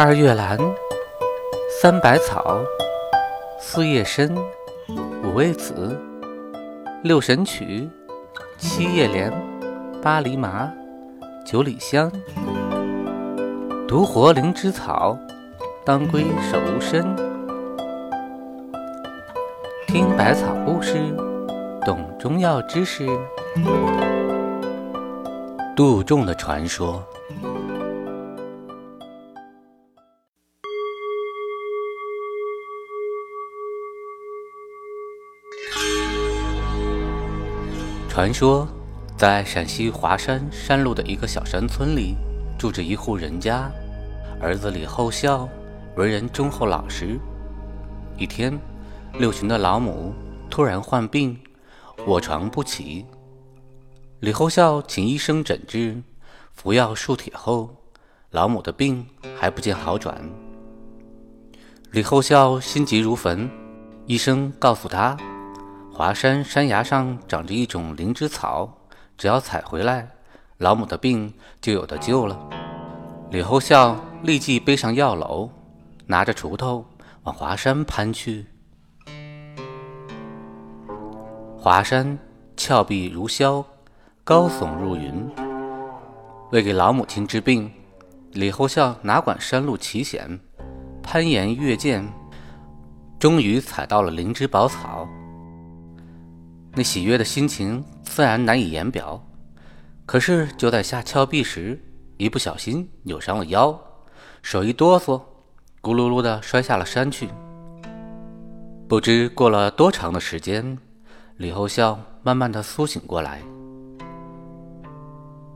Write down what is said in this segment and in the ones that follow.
二月兰，三百草，四叶参，五味子，六神曲，七叶莲，八厘麻，九里香，独活灵芝草，当归手无参。听百草故事，懂中药知识。杜仲的传说。传说，在陕西华山山路的一个小山村里，住着一户人家。儿子李后孝为人忠厚老实。一天，六旬的老母突然患病，卧床不起。李后孝请医生诊治，服药数帖后，老母的病还不见好转。李后孝心急如焚，医生告诉他。华山山崖上长着一种灵芝草，只要采回来，老母的病就有的救了。李后孝立即背上药篓，拿着锄头往华山攀去。华山峭壁如削，高耸入云。为给老母亲治病，李后孝哪管山路奇险，攀岩越涧，终于采到了灵芝宝草。那喜悦的心情自然难以言表，可是就在下峭壁时，一不小心扭伤了腰，手一哆嗦，咕噜噜的摔下了山去。不知过了多长的时间，李后孝慢慢的苏醒过来，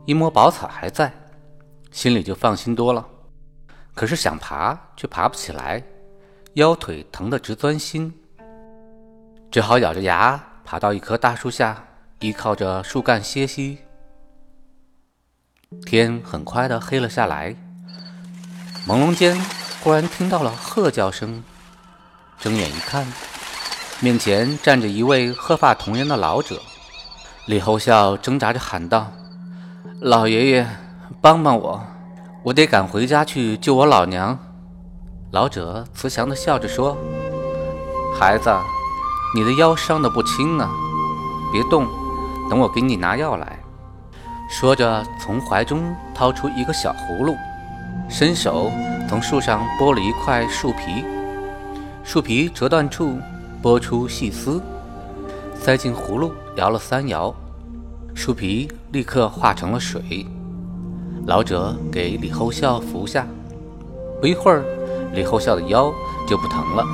一摸宝草还在，心里就放心多了。可是想爬却爬不起来，腰腿疼得直钻心，只好咬着牙。爬到一棵大树下，依靠着树干歇息。天很快的黑了下来，朦胧间忽然听到了鹤叫声。睁眼一看，面前站着一位鹤发童颜的老者。李后笑挣扎着喊道：“老爷爷，帮帮我，我得赶回家去救我老娘。”老者慈祥的笑着说：“孩子。”你的腰伤得不轻啊，别动，等我给你拿药来。说着，从怀中掏出一个小葫芦，伸手从树上剥了一块树皮，树皮折断处剥出细丝，塞进葫芦，摇了三摇，树皮立刻化成了水。老者给李后孝服下，不一会儿，李后孝的腰就不疼了。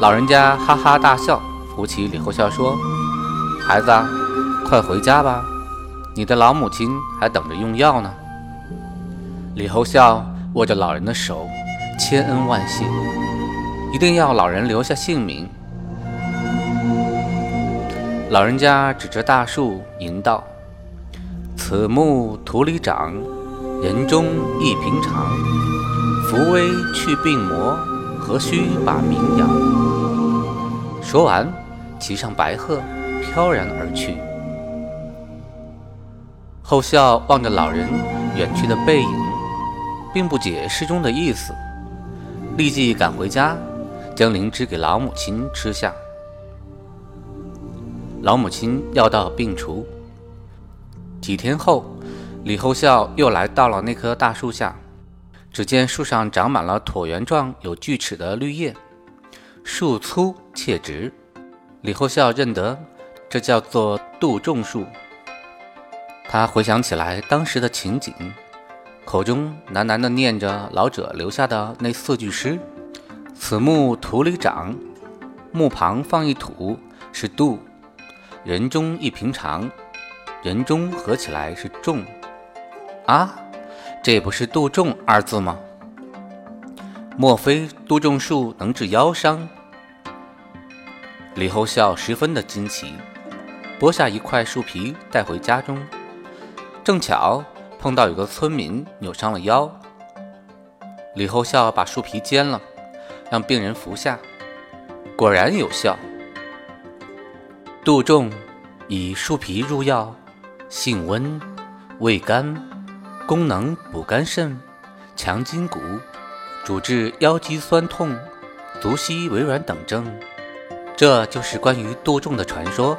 老人家哈哈大笑，扶起李后孝说：“孩子，快回家吧，你的老母亲还等着用药呢。”李后孝握着老人的手，千恩万谢，一定要老人留下姓名。老人家指着大树吟道：“此木土里长，人中亦平常，扶危去病魔。”何须把名扬？说完，骑上白鹤，飘然而去。后孝望着老人远去的背影，并不解诗中的意思，立即赶回家，将灵芝给老母亲吃下。老母亲药到病除。几天后，李后孝又来到了那棵大树下。只见树上长满了椭圆状、有锯齿的绿叶，树粗且直。李后孝认得，这叫做杜仲树。他回想起来当时的情景，口中喃喃地念着老者留下的那四句诗：“此木土里长，木旁放一土是杜，人中一平常，人中合起来是仲。”啊！这不是杜仲二字吗？莫非杜仲树能治腰伤？李后孝十分的惊奇，剥下一块树皮带回家中，正巧碰到有个村民扭伤了腰。李后孝把树皮煎了，让病人服下，果然有效。杜仲以树皮入药，性温，味甘。功能补肝肾，强筋骨，主治腰肌酸痛、足膝微软等症。这就是关于杜仲的传说。